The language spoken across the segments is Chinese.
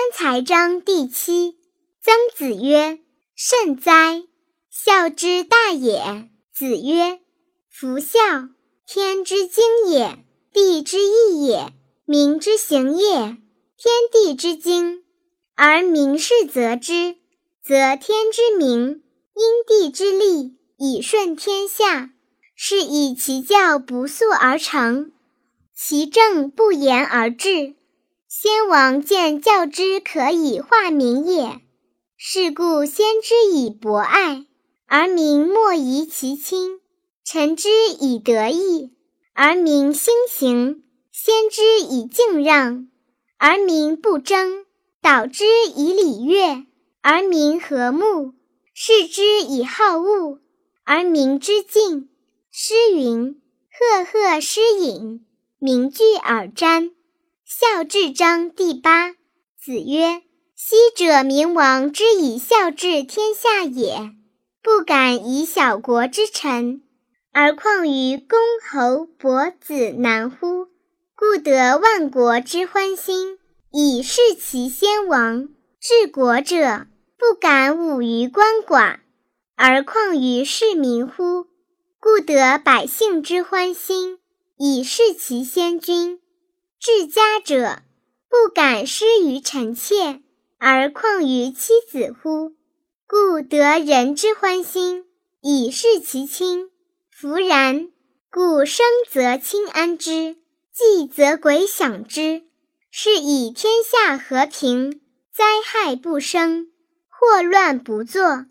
三才章第七。曾子曰：“甚哉！孝之大也。”子曰：“夫孝，天之经也，地之义也，民之行也。天地之经，而民事则之，则天之明，因地之利，以顺天下。是以其教不速而成，其政不言而治。先王见教之可以化民也，是故先之以博爱，而民莫疑其亲；臣之以德义，而民兴行；先之以敬让，而民不争；导之以礼乐，而民和睦；示之以好恶，而民之敬。诗云：“赫赫诗隐，名具尔瞻。”孝治章第八。子曰：“昔者明王之以孝治天下也，不敢以小国之臣，而况于公侯伯子男乎？故得万国之欢心，以事其先王。治国者不敢侮于官寡，而况于市民乎？”故得百姓之欢心，以事其先君；治家者不敢施于臣妾，而况于妻子乎？故得人之欢心，以事其亲。弗然，故生则亲安之，祭则鬼享之，是以天下和平，灾害不生，祸乱不作。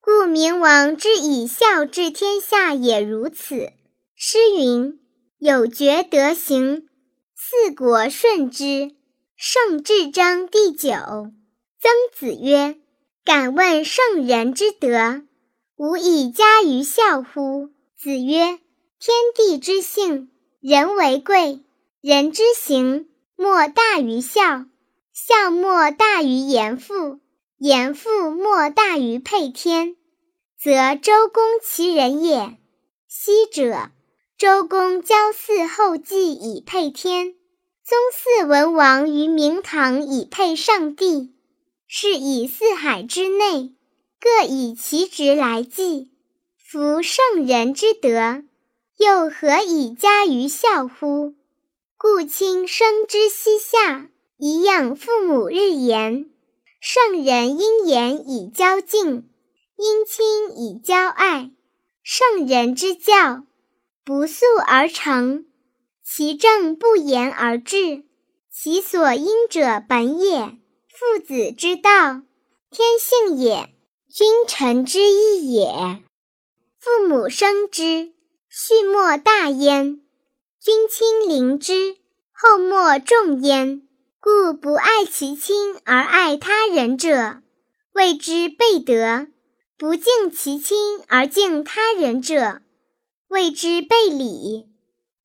故明王之以孝治天下也如此。诗云：“有觉德行，四国顺之。”圣至章第九。曾子曰：“敢问圣人之德，无以加于孝乎？”子曰：“天地之性，人为贵；人之行，莫大于孝；孝莫大于严父。”严父莫大于配天，则周公其人也。昔者，周公交祀后稷以配天，宗祀文王于明堂以配上帝。是以四海之内，各以其职来祭。夫圣人之德，又何以加于孝乎？故亲生之膝下，以养父母日言。圣人因言以教敬，因亲以教爱。圣人之教，不速而成，其政不言而治，其所因者本也。父子之道，天性也；君臣之义也。父母生之，畜莫大焉；君亲临之，后莫重焉。故不爱其亲而爱他人者，谓之悖德；不敬其亲而敬他人者，谓之悖礼。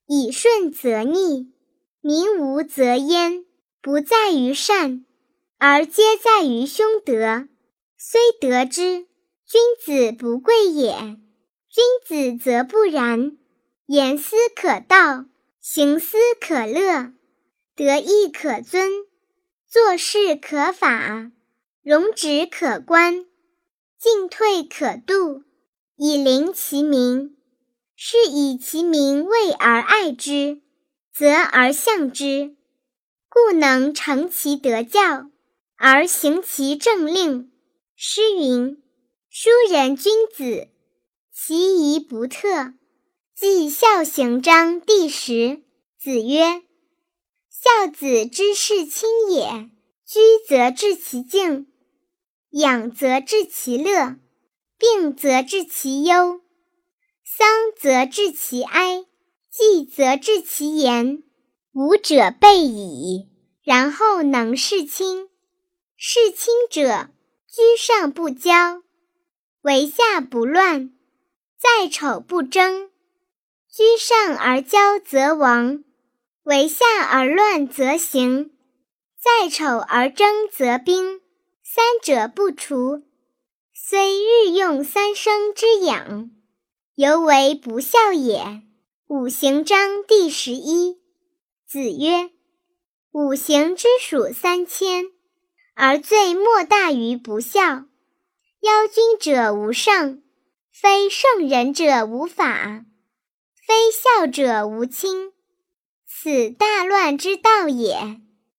以顺则逆，民无则焉。不在于善，而皆在于凶德。虽得之，君子不贵也。君子则不然，言思可道，行思可乐。德义可尊，做事可法，容止可观，进退可度，以临其民。是以其民畏而爱之，则而向之，故能成其德教，而行其政令。诗云：“书人君子，其仪不特。”记孝行章第十。子曰。孝子之事亲也，居则治其敬，养则治其乐，病则治其忧，丧则治其哀，祭则治其言。五者备矣，然后能事亲。事亲者，居上不骄，为下不乱，在丑不争。居上而骄则亡。为下而乱则行，在丑而争则兵。三者不除，虽日用三生之养，犹为不孝也。五行章第十一。子曰：五行之属三千，而罪莫大于不孝。邀君者无圣，非圣人者无法，非孝者无亲。此大乱之道也。